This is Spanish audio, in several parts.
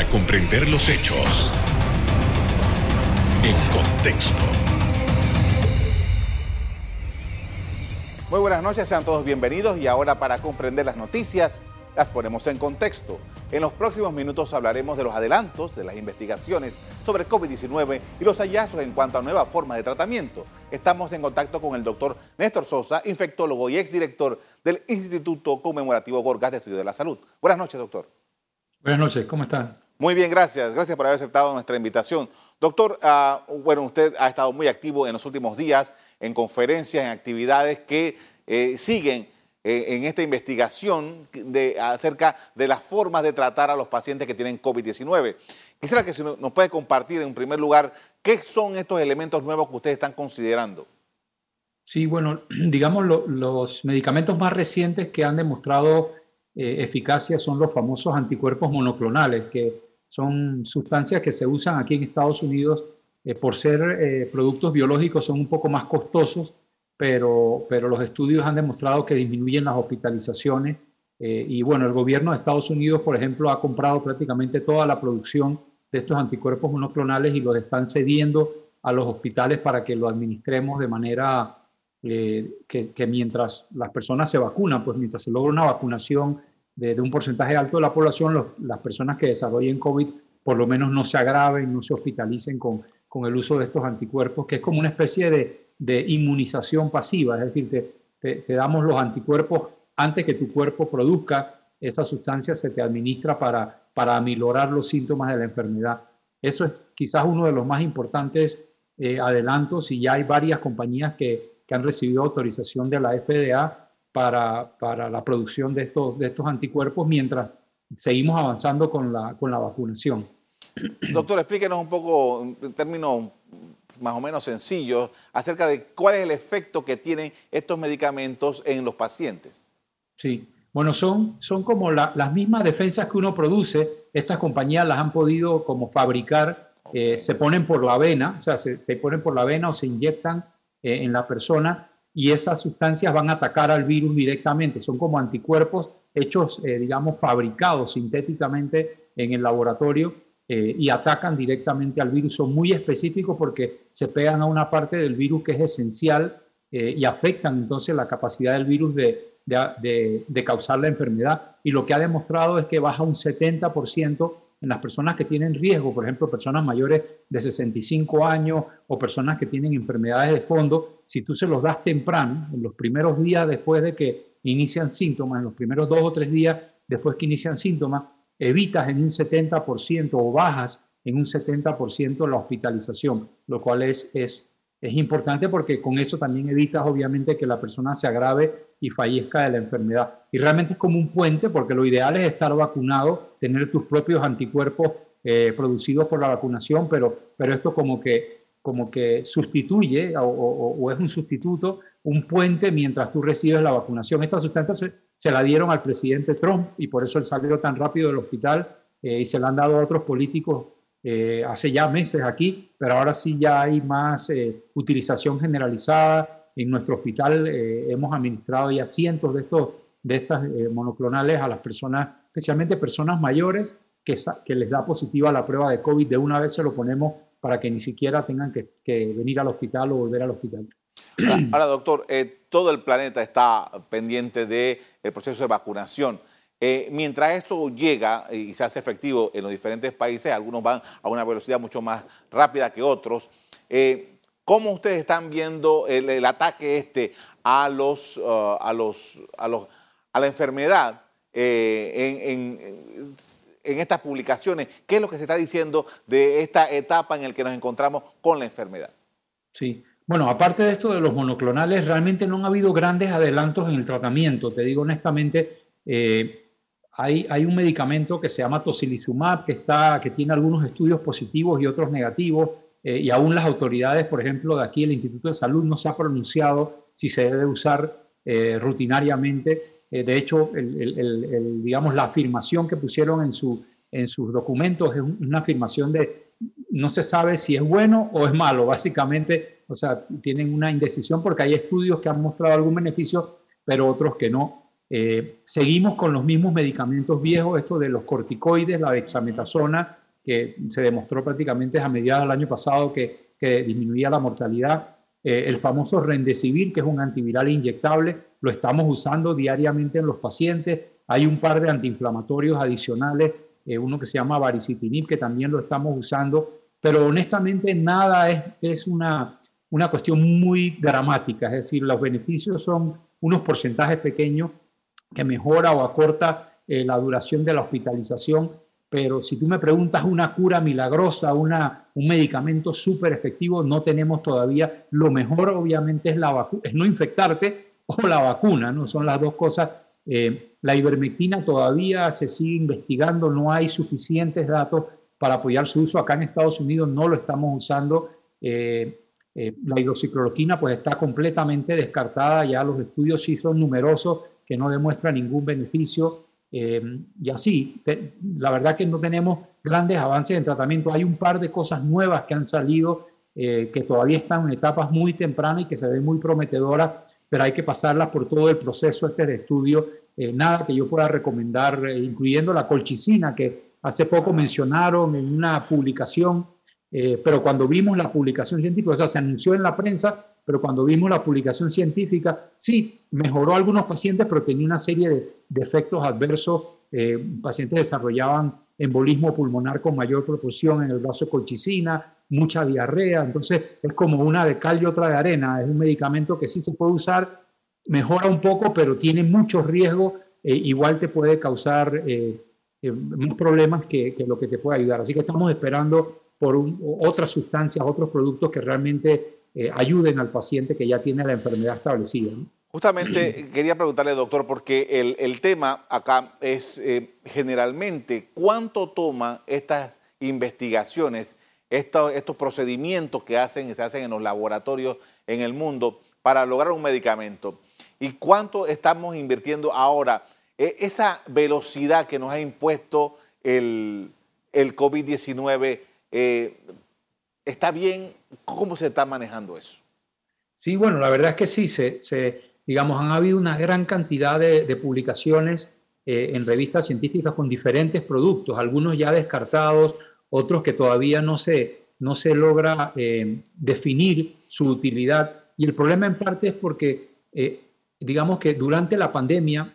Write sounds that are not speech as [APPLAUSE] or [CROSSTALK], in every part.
para comprender los hechos en contexto. Muy buenas noches, sean todos bienvenidos y ahora para comprender las noticias las ponemos en contexto. En los próximos minutos hablaremos de los adelantos de las investigaciones sobre COVID-19 y los hallazgos en cuanto a nuevas formas de tratamiento. Estamos en contacto con el doctor Néstor Sosa, infectólogo y exdirector del Instituto Conmemorativo Gorgas de Estudio de la Salud. Buenas noches, doctor. Buenas noches, ¿cómo está? Muy bien, gracias. Gracias por haber aceptado nuestra invitación. Doctor, ah, bueno, usted ha estado muy activo en los últimos días en conferencias, en actividades que eh, siguen eh, en esta investigación de, acerca de las formas de tratar a los pacientes que tienen COVID-19. Quisiera que nos puede compartir en primer lugar qué son estos elementos nuevos que ustedes están considerando. Sí, bueno, [CLEARS THROAT] digamos los medicamentos más recientes que han demostrado eh, eficacia son los famosos anticuerpos monoclonales, que son sustancias que se usan aquí en Estados Unidos eh, por ser productos biológicos, son un poco más costosos pero, pero los estudios han demostrado que disminuyen las hospitalizaciones. Eh, y bueno, el gobierno de Estados Unidos, por ejemplo, ha comprado prácticamente toda la producción de estos anticuerpos monoclonales y los están cediendo a los hospitales para que lo administremos de manera eh, que, que, mientras las personas se vacunan, pues mientras se logra una vacunación de, un porcentaje alto de la población, las personas que desarrollen COVID por lo menos no se agraven, no se hospitalicen con, con el uso de estos anticuerpos, que es como una especie de, de inmunización pasiva, es decir, te, damos los anticuerpos antes que tu cuerpo produzca esa sustancia, se te administra para, para aminorar los síntomas de la enfermedad. Eso es quizás uno de los más importantes eh, adelantos y ya hay varias compañías que, han recibido autorización de la FDA para, para, la producción de estos, de estos anticuerpos mientras seguimos avanzando con la, con la vacunación. [CLEARS THROAT] Doctor, explíquenos un poco, en términos más o menos sencillos acerca de cuál es el efecto que tienen estos medicamentos en los pacientes. Sí, bueno, son, son como las mismas defensas que uno produce, estas compañías las han podido como fabricar, eh, se ponen por la vena, o sea, se, ponen por la vena o se inyectan eh, en la persona y esas sustancias van a atacar al virus directamente, son como anticuerpos hechos, eh, digamos, fabricados sintéticamente en el laboratorio eh, y atacan directamente al virus. Son muy específicos porque se pegan a una parte del virus que es esencial eh, y afectan entonces la capacidad del virus de, de, de, causar la enfermedad. Y lo que ha demostrado es que baja un 70% en las personas que tienen riesgo, por ejemplo, personas mayores de 65 años o personas que tienen enfermedades de fondo, si tú se los das temprano, en los primeros días después de que inician síntomas, en los primeros dos o tres días después que inician síntomas, evitas en un 70% o bajas en un 70% la hospitalización, lo cual es, es, es importante porque con eso también evitas obviamente que la persona se agrave y fallezca de la enfermedad. Y realmente es como un puente porque lo ideal es estar vacunado, tener tus propios anticuerpos eh, producidos por la vacunación, pero, pero esto como que, como que sustituye o es un sustituto un puente mientras tú recibes la vacunación. Esta sustancia se, la dieron al presidente Trump y por eso él salió tan rápido del hospital eh, y se la han dado a otros políticos eh, hace ya meses aquí, pero ahora sí ya hay más utilización generalizada. En nuestro hospital hemos administrado ya cientos de, estos, de estas monoclonales a las personas, especialmente personas mayores, que, les da positiva la prueba de COVID. De una vez se lo ponemos para que ni siquiera tengan que, venir al hospital o volver al hospital. [CLEARS THROAT] Ahora, doctor, eh, todo el planeta está pendiente del proceso de vacunación. Eh, mientras eso llega y se hace efectivo en los diferentes países, algunos van a una velocidad mucho más rápida que otros. Eh, ¿Cómo ustedes están viendo el, ataque este a los, uh, a los, a los, a la enfermedad en, en estas publicaciones? ¿Qué es lo que se está diciendo de esta etapa en la que nos encontramos con la enfermedad? Sí, bueno, aparte de esto de los monoclonales, realmente no han habido grandes adelantos en el tratamiento. Te digo honestamente, eh, hay, hay, un medicamento que se llama tocilizumab que, está, que tiene algunos estudios positivos y otros negativos, eh, y aún las autoridades, por ejemplo, de aquí el Instituto de Salud no se ha pronunciado si se debe usar eh, rutinariamente. de hecho, digamos, la afirmación que pusieron en, su, en sus documentos es una afirmación de no se sabe si es bueno o es malo. Básicamente o sea, tienen una indecisión porque hay estudios que han mostrado algún beneficio, pero otros que no. Eh, seguimos con los mismos medicamentos viejos, esto de los corticoides, la dexametasona, que se demostró prácticamente a mediados del año pasado que, que disminuía la mortalidad. Eh, el famoso Rendecivir, que es un antiviral inyectable, lo estamos usando diariamente en los pacientes. Hay un par de antiinflamatorios adicionales, eh, uno que se llama varicitinib, que también lo estamos usando, pero honestamente nada es, es una, una cuestión muy dramática, es decir, los beneficios son unos porcentajes pequeños que mejora o acorta eh, la duración de la hospitalización, pero si tú me preguntas una cura milagrosa, una, un medicamento súper efectivo, no tenemos todavía. Lo mejor obviamente es, la es no infectarte [LAUGHS] o la vacuna, ¿no? Son las dos cosas. Eh, la ivermectina todavía se sigue investigando, no hay suficientes datos para apoyar su uso. Acá en Estados Unidos no lo estamos usando. Eh, eh, la hidroxicloroquina pues está completamente descartada, ya los estudios sí son numerosos que no demuestran ningún beneficio. Eh, y así, la verdad que no tenemos grandes avances en tratamiento. Hay un par de cosas nuevas que han salido eh, que todavía están en etapas muy tempranas y que se ven muy prometedoras, pero hay que pasarlas por todo el proceso este de estudio. Eh, nada que yo pueda recomendar, incluyendo la colchicina, que hace poco mencionaron en una publicación, pero cuando vimos la publicación científica, o sea, se anunció en la prensa, pero cuando vimos la publicación científica, sí, mejoró algunos pacientes, pero tenía una serie de, efectos adversos. Eh, pacientes desarrollaban embolismo pulmonar con mayor proporción en el brazo colchicina, mucha diarrea, entonces es como una de cal y otra de arena, es un medicamento que sí se puede usar, mejora un poco, pero tiene muchos riesgos, eh, igual te puede causar eh, más problemas que, lo que te puede ayudar. Así que estamos esperando por otras sustancias, otros productos que realmente eh, ayuden al paciente que ya tiene la enfermedad establecida. Justamente quería preguntarle, doctor, porque el, el tema acá es eh, generalmente cuánto toma estas investigaciones, estos, estos procedimientos que hacen, se hacen en los laboratorios en el mundo para lograr un medicamento y cuánto estamos invirtiendo ahora. E, esa velocidad que nos ha impuesto el, el COVID-19, eh, ¿Está bien? ¿Cómo se está manejando eso? Sí, bueno, la verdad es que sí, se, digamos, han habido una gran cantidad de, publicaciones eh, en revistas científicas con diferentes productos, algunos ya descartados, otros que todavía no se, no se logra eh, definir su utilidad. Y el problema en parte es porque, eh, digamos que durante la pandemia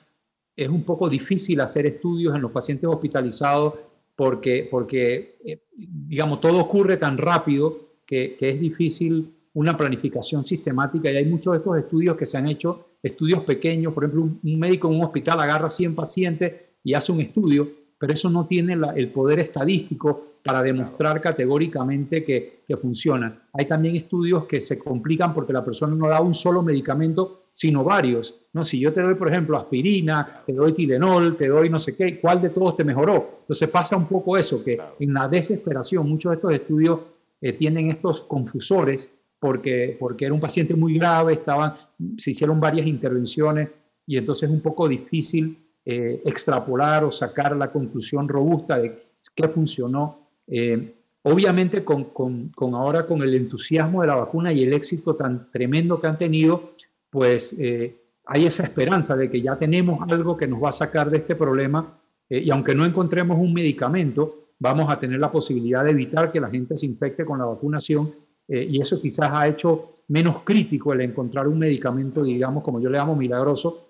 es un poco difícil hacer estudios en los pacientes hospitalizados porque, porque eh, digamos, todo ocurre tan rápido que, es difícil una planificación sistemática y hay muchos de estos estudios que se han hecho, estudios pequeños, por ejemplo, un, médico en un hospital agarra 100 pacientes y hace un estudio, pero eso no tiene el poder estadístico para demostrar categóricamente que, que funciona. Hay también estudios que se complican porque la persona no da un solo medicamento, sino varios. ¿no? Si yo te doy, por ejemplo, aspirina, te doy Tilenol, te doy no sé qué, ¿cuál de todos te mejoró? Entonces pasa un poco eso, que en la desesperación muchos de estos estudios eh, tienen estos confusores porque, porque era un paciente muy grave, estaban, se hicieron varias intervenciones y entonces es un poco difícil eh, extrapolar o sacar la conclusión robusta de qué funcionó. Eh, obviamente con, con, con, ahora con el entusiasmo de la vacuna y el éxito tan tremendo que han tenido, pues eh, hay esa esperanza de que ya tenemos algo que nos va a sacar de este problema eh, y aunque no encontremos un medicamento, vamos a tener la posibilidad de evitar que la gente se infecte con la vacunación eh, y eso quizás ha hecho menos crítico el encontrar un medicamento, digamos, como yo le llamo milagroso,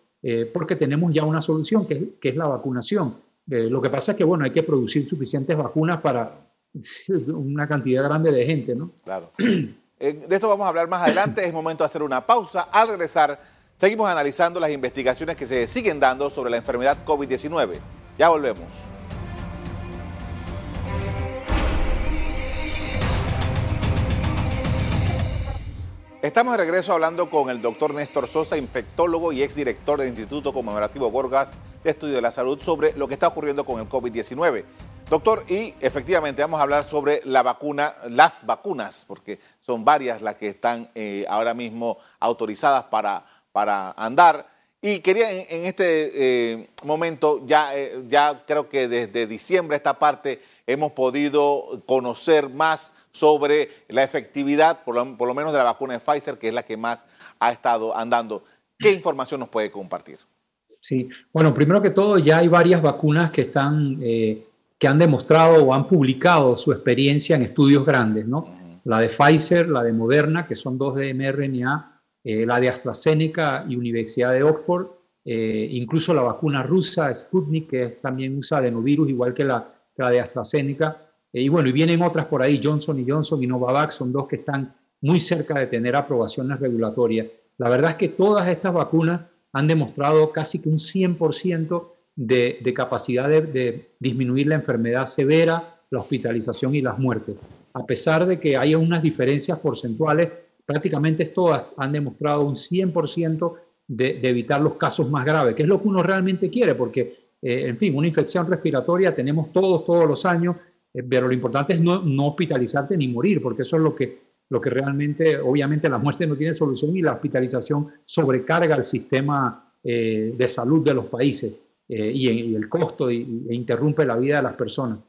porque tenemos ya una solución que, que es la vacunación. lo que pasa es que, bueno, hay que producir suficientes vacunas para [LAUGHS] una cantidad grande de gente, ¿no? Claro. [CLEARS THROAT] De esto vamos a hablar más adelante, es momento de hacer una pausa. Al regresar, seguimos analizando las investigaciones que se siguen dando sobre la enfermedad COVID-19. Ya volvemos. Estamos de regreso hablando con el doctor Néstor Sosa, infectólogo y exdirector del Instituto Conmemorativo Gorgas de Estudio de la Salud, sobre lo que está ocurriendo con el COVID-19. Doctor, y efectivamente vamos a hablar sobre la vacuna, las vacunas, porque son varias las que están eh, ahora mismo autorizadas para, para andar. Y quería en, este eh, momento, ya, eh, ya creo que desde diciembre esta parte hemos podido conocer más sobre la efectividad, por lo, por lo menos de la vacuna de Pfizer, que es la que más ha estado andando. ¿Qué información nos puede compartir? Sí, bueno, primero que todo ya hay varias vacunas que están, eh, que han demostrado o han publicado su experiencia en estudios grandes, ¿no? La de Pfizer, la de Moderna, que son dos de mRNA, eh, la de AstraZeneca y Universidad de Oxford, eh, incluso la vacuna rusa Sputnik, que también usa adenovirus, igual que la, la de AstraZeneca. y bueno, y vienen otras por ahí, Johnson y Johnson y Novavax, son dos que están muy cerca de tener aprobaciones regulatorias. La verdad es que todas estas vacunas han demostrado casi que un 100% de, de, capacidad de, disminuir la enfermedad severa, la hospitalización y las muertes. A pesar de que haya unas diferencias porcentuales, prácticamente todas han demostrado un 100% de, evitar los casos más graves, que es lo que uno realmente quiere, porque, eh, en fin, una infección respiratoria tenemos todos, todos los años, eh, pero lo importante es no, no hospitalizarte ni morir, porque eso es lo que lo que realmente, obviamente la muerte no tiene solución y la hospitalización sobrecarga el sistema eh, de salud de los países eh, y, el costo e interrumpe la vida de las personas.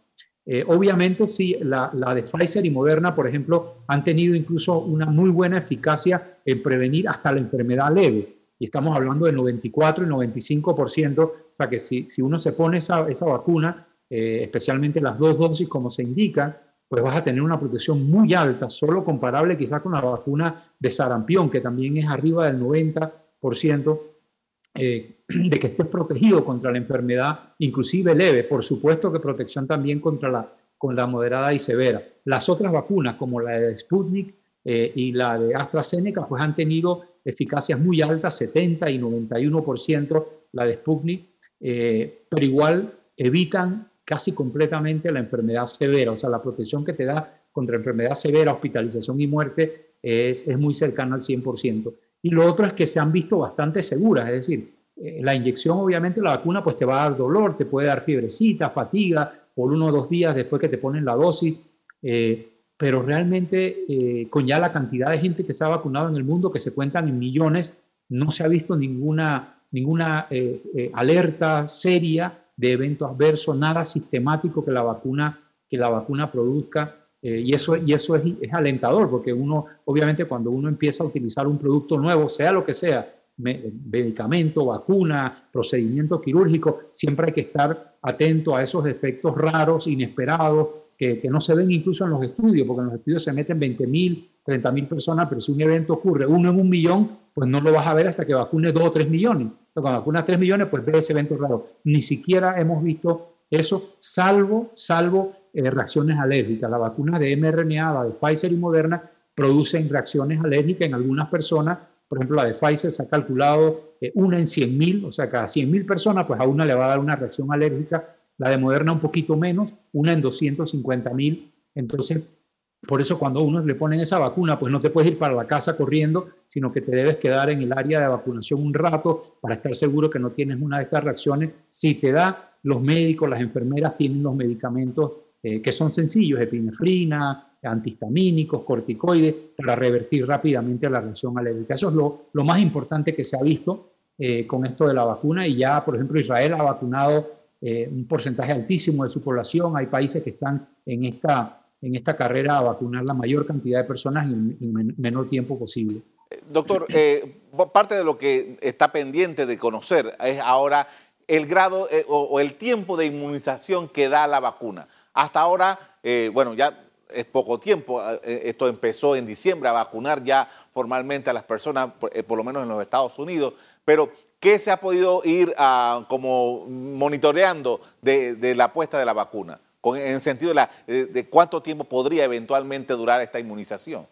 Eh, obviamente sí, la, de Pfizer y Moderna, por ejemplo, han tenido incluso una muy buena eficacia en prevenir hasta la enfermedad leve. Y estamos hablando del 94 y 95%. O sea que si, si uno se pone esa, esa vacuna, especialmente las dos dosis como se indica, pues vas a tener una protección muy alta, solo comparable quizás con la vacuna de sarampión, que también es arriba del 90% eh, [CLEARS THROAT] de que estés protegido contra la enfermedad, inclusive leve. Por supuesto que protección también contra la, con la moderada y severa. Las otras vacunas, como la de Sputnik eh, y la de AstraZeneca, pues han tenido eficacias muy altas, 70 y 91%, la de Sputnik, eh, pero igual evitan casi completamente la enfermedad severa, o sea, la protección que te da contra enfermedad severa, hospitalización y muerte es, es muy cercana al 100%. Y lo otro es que se han visto bastante seguras, es decir, eh, la inyección, obviamente, la vacuna, pues te va a dar dolor, te puede dar fiebrecita, fatiga, por uno o dos días después que te ponen la dosis, eh, pero realmente eh, con ya la cantidad de gente que se ha vacunado en el mundo, que se cuentan en millones, no se ha visto ninguna, ninguna alerta seria de evento adverso, nada sistemático que la vacuna, que la vacuna produzca. Y eso, y eso es, es, alentador, porque uno, obviamente, cuando uno empieza a utilizar un producto nuevo, sea lo que sea, medicamento, vacuna, procedimiento quirúrgico, siempre hay que estar atento a esos efectos raros, inesperados, que, no se ven incluso en los estudios, porque en los estudios se meten 20.000, 30.000 personas, pero si un evento ocurre uno en un millón, pues no lo vas a ver hasta que vacune 2 o 3 millones. Cuando vacunas 3 millones, pues ve ese evento raro. Ni siquiera hemos visto eso, salvo, salvo eh, reacciones alérgicas. La vacuna de mRNA, la de Pfizer y Moderna, producen reacciones alérgicas en algunas personas. Por ejemplo, la de Pfizer se ha calculado eh, una en 100 mil, o sea, cada 100 mil personas, pues a una le va a dar una reacción alérgica. La de Moderna un poquito menos, una en 250 mil. Entonces, por eso cuando uno le ponen esa vacuna, pues no te puedes ir para la casa corriendo, sino que te debes quedar en el área de vacunación un rato para estar seguro que no tienes una de estas reacciones. Si te da, los médicos, las enfermeras tienen los medicamentos eh, que son sencillos, epinefrina, antihistamínicos, corticoides, para revertir rápidamente la reacción alérgica. Eso es lo, lo más importante que se ha visto eh, con esto de la vacuna y ya, por ejemplo, Israel ha vacunado eh, un porcentaje altísimo de su población. Hay países que están en esta en esta carrera a vacunar la mayor cantidad de personas en, el menor tiempo posible. Doctor, eh, parte de lo que está pendiente de conocer es ahora el grado o, el tiempo de inmunización que da la vacuna. Hasta ahora, bueno, ya es poco tiempo, esto empezó en diciembre a vacunar ya formalmente a las personas, por, lo menos en los Estados Unidos, pero ¿qué se ha podido ir ah, como monitoreando de la puesta de la vacuna? en el sentido de, cuánto tiempo podría eventualmente durar esta inmunización.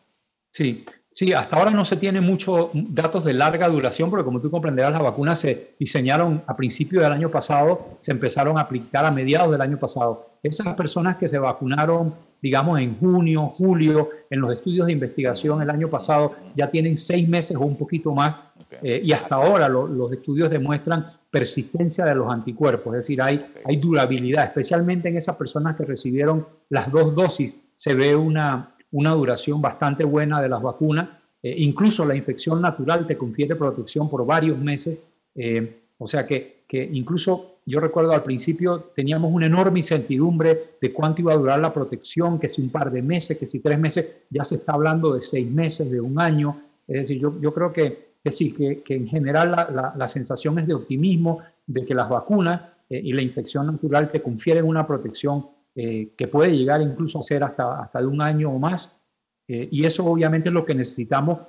Sí, sí, hasta ahora no se tiene muchos datos de larga duración, porque como tú comprenderás, las vacunas se diseñaron a principios del año pasado, se empezaron a aplicar a mediados del año pasado. Esas personas que se vacunaron, digamos, en junio, julio, en los estudios de investigación el año pasado, ya tienen seis meses o un poquito más, eh, y hasta ahora los estudios demuestran persistencia de los anticuerpos, es decir, hay, hay durabilidad, especialmente en esas personas que recibieron las dos dosis, se ve una, una duración bastante buena de las vacunas, eh, incluso la infección natural te confiere protección por varios meses, eh, o sea que, que incluso yo recuerdo al principio teníamos una enorme incertidumbre de cuánto iba a durar la protección, que si un par de meses, que si tres meses, ya se está hablando de seis meses, de un año. Es decir, yo, yo creo que que sí, que, que en general la, la, sensación es de optimismo, de que las vacunas eh, y la infección natural te confieren una protección eh, que puede llegar incluso a ser hasta, hasta de un año o más. Eh, y eso obviamente es lo que necesitamos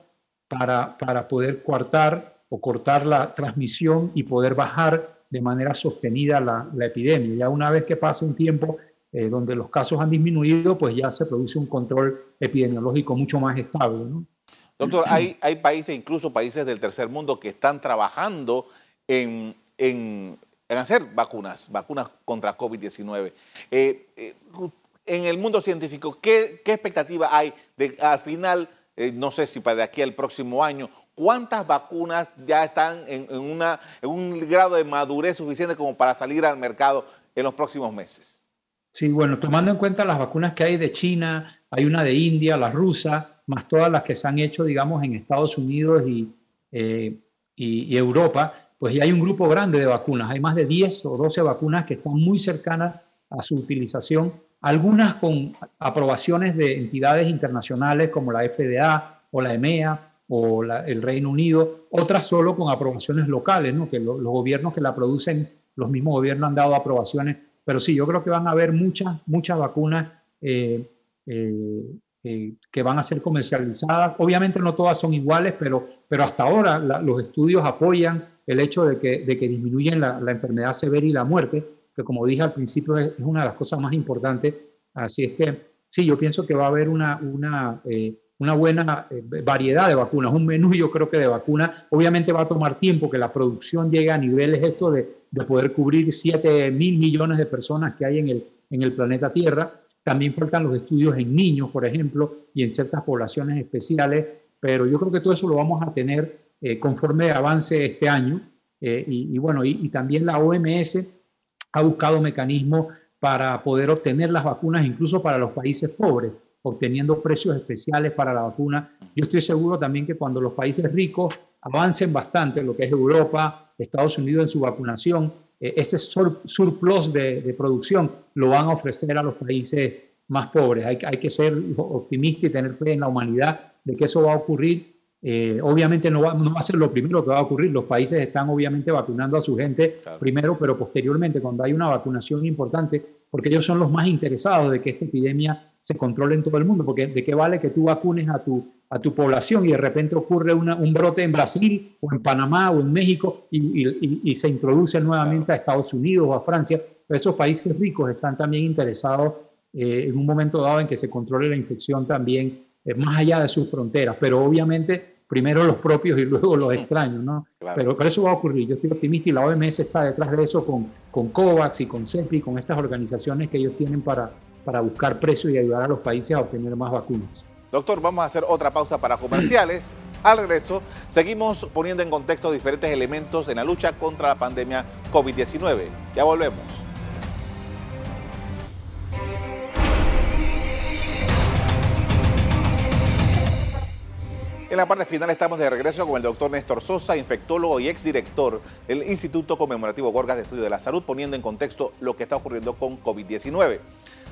para, para poder cortar o cortar la transmisión y poder bajar de manera sostenida la, la epidemia. Ya una vez que pase un tiempo donde los casos han disminuido, pues ya se produce un control epidemiológico mucho más estable. ¿no? Doctor, hay, hay países, incluso países del tercer mundo, que están trabajando en, en, hacer vacunas, vacunas contra COVID-19. Eh, eh, en el mundo científico, ¿qué, expectativa hay de al final, eh, no sé si para de aquí al próximo año, cuántas vacunas ya están en, en un grado de madurez suficiente como para salir al mercado en los próximos meses? Sí, bueno, tomando en cuenta las vacunas que hay de China, hay una de India, la rusa, más todas las que se han hecho, digamos, en Estados Unidos y, y, Europa, pues ya hay un grupo grande de vacunas. Hay más de 10 o 12 vacunas que están muy cercanas a su utilización, algunas con aprobaciones de entidades internacionales como la FDA o la EMEA o el Reino Unido, otras solo con aprobaciones locales, ¿no? que los gobiernos que la producen, los mismos gobiernos han dado aprobaciones, pero sí, yo creo que van a haber muchas, muchas vacunas eh, eh, eh, que van a ser comercializadas. Obviamente no todas son iguales, pero, pero hasta ahora los estudios apoyan el hecho de que, de que disminuyen la, enfermedad severa y la muerte, que como dije al principio es, una de las cosas más importantes. Así es que sí, yo pienso que va a haber una, una, eh, una buena eh, variedad de vacunas, un menú yo creo que de vacunas. Obviamente va a tomar tiempo que la producción llegue a niveles esto de, de poder cubrir 7 mil millones de personas que hay en el, en el planeta Tierra también faltan los estudios en niños, por ejemplo, y en ciertas poblaciones especiales, pero yo creo que todo eso lo vamos a tener eh, conforme avance este año. Eh, y, bueno, y, también la OMS ha buscado mecanismos para poder obtener las vacunas incluso para los países pobres, obteniendo precios especiales para la vacuna. Yo estoy seguro también que cuando los países ricos avancen bastante, lo que es Europa, Estados Unidos en su vacunación, eh, ese surplus de, producción lo van a ofrecer a los países más pobres. Hay, hay que ser optimista y tener fe en la humanidad de que eso va a ocurrir. Eh, obviamente no va, no va, a ser lo primero que va a ocurrir. Los países están obviamente vacunando a su gente primero, pero posteriormente, cuando hay una vacunación importante, porque ellos son los más interesados de que esta epidemia se controle en todo el mundo, porque de qué vale que tú vacunes a tu a tu población y de repente ocurre un brote en Brasil o en Panamá o en México y, se introduce nuevamente a Estados Unidos o a Francia. Esos países ricos están también interesados eh, en un momento dado en que se controle la infección también más allá de sus fronteras, pero obviamente primero los propios y luego los [LAUGHS] extraños, ¿no? Pero, eso va a ocurrir. Yo estoy optimista y la OMS está detrás de eso con, con COVAX y con CEPI, con estas organizaciones que ellos tienen para, para buscar precios y ayudar a los países a obtener más vacunas. Doctor, vamos a hacer otra pausa para comerciales. [CLEARS THROAT] Al regreso, seguimos poniendo en contexto diferentes elementos en la lucha contra la pandemia COVID-19. Ya volvemos. En la parte final estamos de regreso con el doctor Néstor Sosa, infectólogo y exdirector del Instituto Conmemorativo Gorgas de Estudio de la Salud, poniendo en contexto lo que está ocurriendo con COVID-19.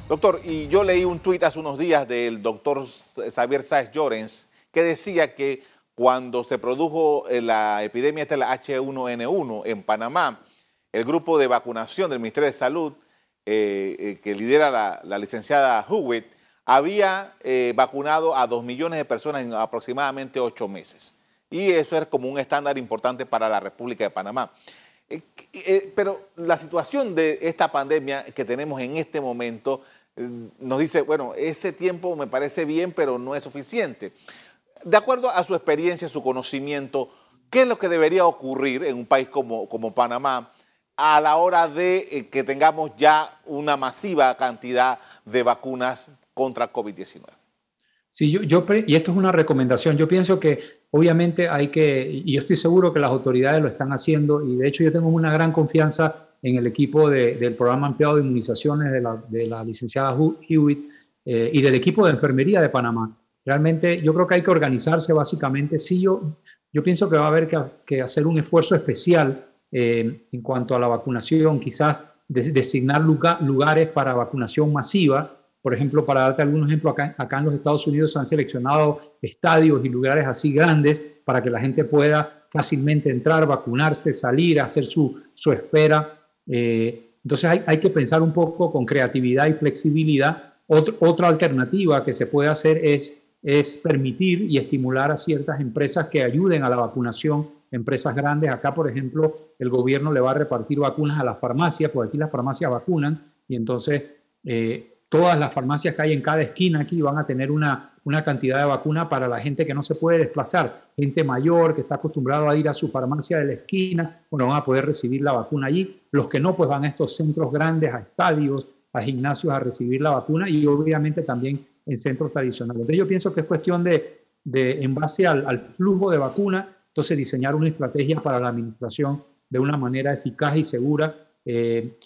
Doctor, y yo leí un tuit hace unos días del doctor Xavier Sáez Llorens que decía que cuando se produjo eh, la epidemia de la H1N1 en Panamá, el grupo de vacunación del Ministerio de Salud, eh, eh, que lidera la, licenciada Hewitt, había vacunado a dos millones de personas en aproximadamente ocho meses. Y eso es como un estándar importante para la República de Panamá. pero la situación de esta pandemia que tenemos en este momento nos dice, bueno, ese tiempo me parece bien, pero no es suficiente. De acuerdo a su experiencia, su conocimiento, ¿qué es lo que debería ocurrir en un país como, como Panamá a la hora de eh, que tengamos ya una masiva cantidad de vacunas contra COVID-19? Sí, yo, yo, y esto es una recomendación. Yo pienso que obviamente hay que, y yo estoy seguro que las autoridades lo están haciendo, y de hecho yo tengo una gran confianza en el equipo del programa ampliado de inmunizaciones de la, de la licenciada Hewitt eh, y del equipo de enfermería de Panamá. Realmente yo creo que hay que organizarse básicamente. Sí, yo, yo pienso que va a haber que, hacer un esfuerzo especial eh, en cuanto a la vacunación, quizás designar lugares para vacunación masiva. Por ejemplo, para darte algún ejemplo, acá, acá en los Estados Unidos se han seleccionado estadios y lugares así grandes para que la gente pueda fácilmente entrar, vacunarse, salir, hacer su, su espera. Eh, entonces hay, hay, que pensar un poco con creatividad y flexibilidad. otra alternativa que se puede hacer es, es permitir y estimular a ciertas empresas que ayuden a la vacunación, empresas grandes. Acá, por ejemplo, el gobierno le va a repartir vacunas a las farmacias, porque aquí las farmacias vacunan y entonces eh, todas las farmacias que hay en cada esquina aquí van a tener una, una cantidad de vacuna para la gente que no se puede desplazar, gente mayor que está acostumbrado a ir a su farmacia de la esquina, bueno, van a poder recibir la vacuna allí. Los que no, pues van a estos centros grandes, a estadios, a gimnasios a recibir la vacuna y obviamente también en centros tradicionales. Entonces yo pienso que es cuestión de, de en base al, flujo de vacuna, entonces diseñar una estrategia para la administración de una manera eficaz y segura. Eh,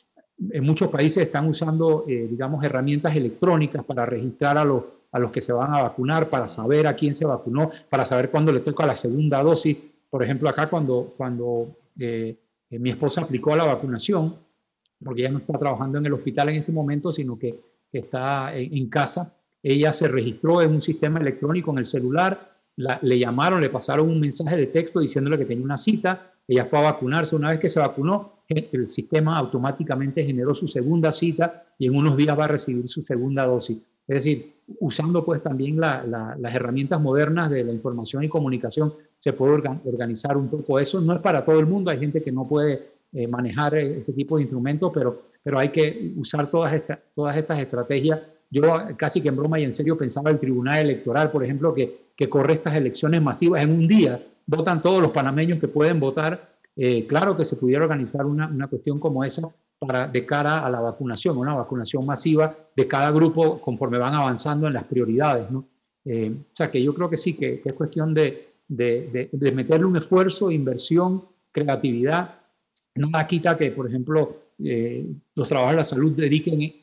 en muchos países están usando, eh, digamos, herramientas electrónicas para registrar a los, a los que se van a vacunar, para saber a quién se vacunó, para saber cuándo le toca la segunda dosis. Por ejemplo, acá cuando, cuando eh, eh, mi esposa aplicó la vacunación, porque ella no está trabajando en el hospital en este momento, sino que, está en, casa, ella se registró en un sistema electrónico en el celular, le llamaron, le pasaron un mensaje de texto diciéndole que tenía una cita, ella fue a vacunarse, una vez que se vacunó, el sistema automáticamente generó su segunda cita y en unos días va a recibir su segunda dosis. Es decir, usando pues también las herramientas modernas de la información y comunicación, se puede organizar un poco eso. No es para todo el mundo, hay gente que no puede eh, manejar ese tipo de instrumentos, pero, pero hay que usar todas, todas estas estrategias. Yo casi que en broma y en serio pensaba el Tribunal Electoral, por ejemplo, que, que corre estas elecciones masivas en un día, votan todos los panameños que pueden votar eh, claro que se pudiera organizar una, una, cuestión como esa para, de cara a la vacunación, una vacunación masiva de cada grupo conforme van avanzando en las prioridades. ¿no? Eh, o sea que yo creo que sí, que, es cuestión de, de, de, meterle un esfuerzo, inversión, creatividad. Nada quita que, por ejemplo, eh, los trabajadores de la salud dediquen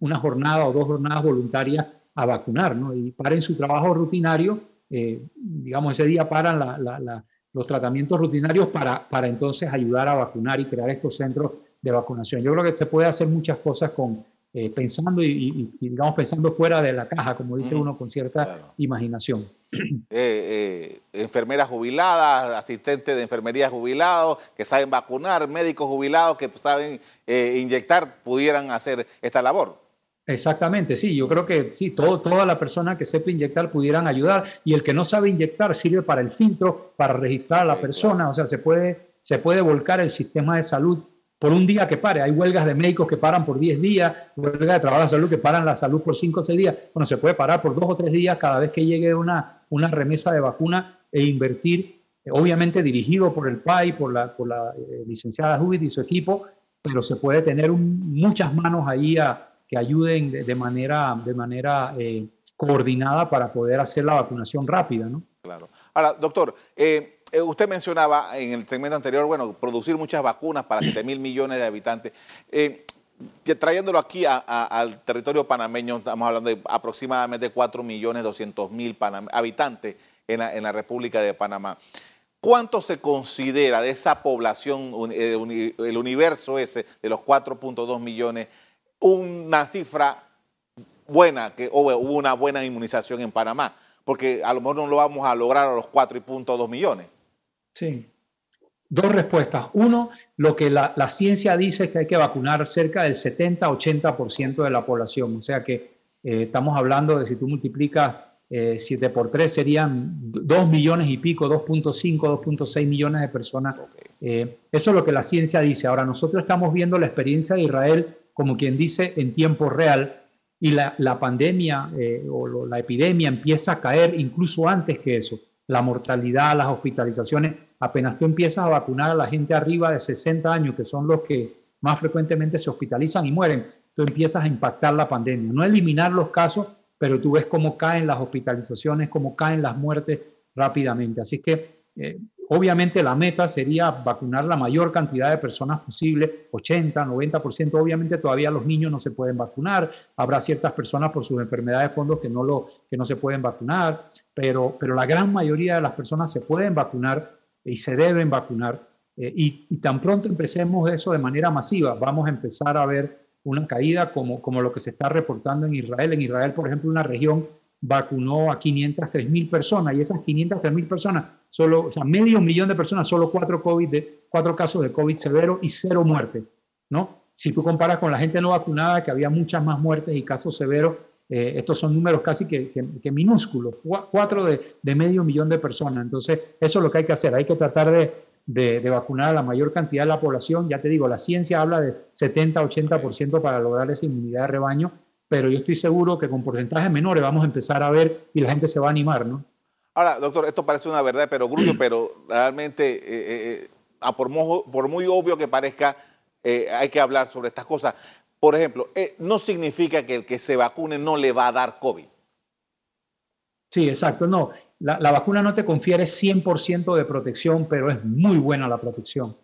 una jornada o dos jornadas voluntarias a vacunar, ¿no? Y paren su trabajo rutinario, digamos, ese día paran la, la los tratamientos rutinarios para, para entonces ayudar a vacunar y crear estos centros de vacunación. Yo creo que se puede hacer muchas cosas con, eh, pensando y, digamos pensando fuera de la caja, como dice uno, con cierta imaginación. [CLEARS THROAT] Eh, eh, enfermeras jubiladas, asistentes de enfermería jubilados que saben vacunar, médicos jubilados que saben inyectar, pudieran hacer esta labor. Exactamente, sí, yo creo que sí, todo, toda la persona que sepa inyectar pudieran ayudar y el que no sabe inyectar sirve para el filtro, para registrar a la persona, o sea, se puede, se puede volcar el sistema de salud por un día que pare. Hay huelgas de médicos que paran por 10 días, huelgas de trabajo de salud que paran la salud por 5 o 6 días. Bueno, se puede parar por 2 o 3 días cada vez que llegue una, una remesa de vacuna e invertir, obviamente dirigido por el PAI, por la, por la eh, licenciada Judith y su equipo, pero se puede tener muchas manos ahí a que ayuden de, manera, de manera eh, coordinada para poder hacer la vacunación rápida, ¿no? Claro. Ahora, doctor, eh, eh, usted mencionaba en el segmento anterior, bueno, producir muchas vacunas para 7 mil millones de habitantes. trayéndolo aquí al territorio panameño, estamos hablando de aproximadamente 4 millones 200 mil habitantes en la, República de Panamá. ¿Cuánto se considera de esa población, el universo ese de los 4.2 millones, una cifra buena, que hubo una buena inmunización en Panamá, porque a lo mejor no lo vamos a lograr a los 4.2 millones. Sí. Dos respuestas. Uno, lo que la, ciencia dice es que hay que vacunar cerca del 70-80% de la población. O sea que eh, estamos hablando de si tú multiplicas 7 eh, por 3 serían 2 millones y pico, 2.5, 2.6 millones de personas. Eh, eso es lo que la ciencia dice. Ahora, nosotros estamos viendo la experiencia de Israel como quien dice, en tiempo real y la, pandemia eh, o la epidemia empieza a caer incluso antes que eso. La mortalidad, las hospitalizaciones, apenas tú empiezas a vacunar a la gente arriba de 60 años, que son los que más frecuentemente se hospitalizan y mueren, tú empiezas a impactar la pandemia. No eliminar los casos, pero tú ves cómo caen las hospitalizaciones, cómo caen las muertes rápidamente. Así que eh, Obviamente la meta sería vacunar la mayor cantidad de personas posible, 80, 90%. Obviamente todavía los niños no se pueden vacunar. Habrá ciertas personas por sus enfermedades de fondo que no, lo, que no se pueden vacunar, pero, pero la gran mayoría de las personas se pueden vacunar y se deben vacunar. Eh, y, tan pronto empecemos eso de manera masiva, vamos a empezar a ver una caída como, como lo que se está reportando en Israel. En Israel, por ejemplo, una región vacunó a 503 mil personas y esas 503 mil personas solo, o medio millón de personas, solo cuatro, COVID cuatro casos de COVID severo y cero muertes, ¿no? Si tú comparas con la gente no vacunada, que había muchas más muertes y casos severos, eh, estos son números casi que, minúsculos, cuatro de, de, medio millón de personas. Entonces, eso es lo que hay que hacer. Hay que tratar de, de, vacunar a la mayor cantidad de la población. Ya te digo, la ciencia habla de 70-80% para lograr esa inmunidad de rebaño, pero yo estoy seguro que con porcentajes menores vamos a empezar a ver y la gente se va a animar, ¿no? Ahora, doctor, esto parece una verdad, pero grullo, [CLEARS THROAT] pero realmente, eh, eh, eh, por, por, muy obvio que parezca, hay que hablar sobre estas cosas. Por ejemplo, no significa que el que se vacune no le va a dar COVID. Sí, exacto, no la, vacuna no te confiere 100% de protección, pero es muy buena la protección.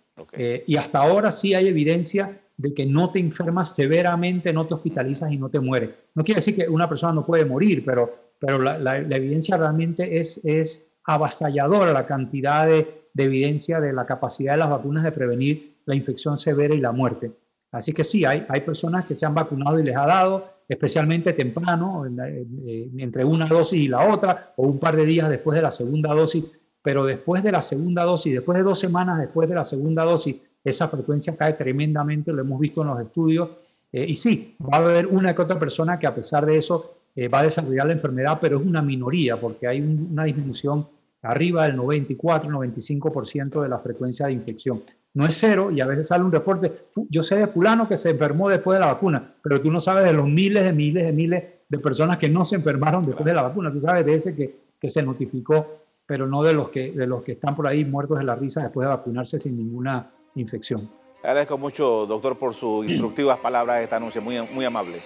Y hasta ahora sí hay evidencia de que no te enfermas severamente, no te hospitalizas y no te mueres. No quiere decir que una persona no puede morir, pero, pero la, evidencia realmente es, es avasalladora la cantidad de, evidencia de la capacidad de las vacunas de prevenir la infección severa y la muerte. Así que sí, hay, hay personas que se han vacunado y les ha dado, especialmente temprano, entre una dosis y la otra, o un par de días después de la segunda dosis, pero después de la segunda dosis, después de dos semanas después de la segunda dosis, esa frecuencia cae tremendamente, lo hemos visto en los estudios, eh, y sí, va a haber una que otra persona que a pesar de eso eh, va a desarrollar la enfermedad, pero es una minoría, porque hay una disminución arriba del 94-95% de la frecuencia de infección. No es cero y a veces sale un reporte, yo sé de fulano que se enfermó después de la vacuna, pero tú no sabes de los miles de miles de miles de personas que no se enfermaron después de la vacuna, tú sabes de ese que, que se notificó, pero no de los, que, de los que están por ahí muertos de la risa después de vacunarse sin ninguna infección. agradezco mucho, doctor, por sus instructivas palabras esta noche, muy, muy amable.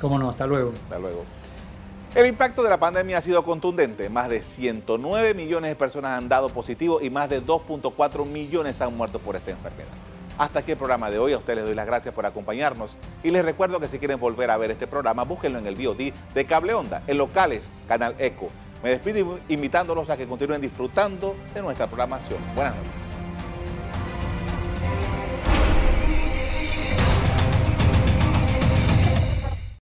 Cómo no, hasta luego. Hasta luego. El impacto de la pandemia ha sido contundente. Más de 109 millones de personas han dado positivo y más de 2.4 millones han muerto por esta enfermedad. Hasta aquí el programa de hoy. A ustedes les doy las gracias por acompañarnos. Y les recuerdo que si quieren volver a ver este programa, búsquenlo en el VOD de Cable Onda, en locales, Canal Eco. Me despido invitándolos a que continúen disfrutando de nuestra programación. Buenas noches.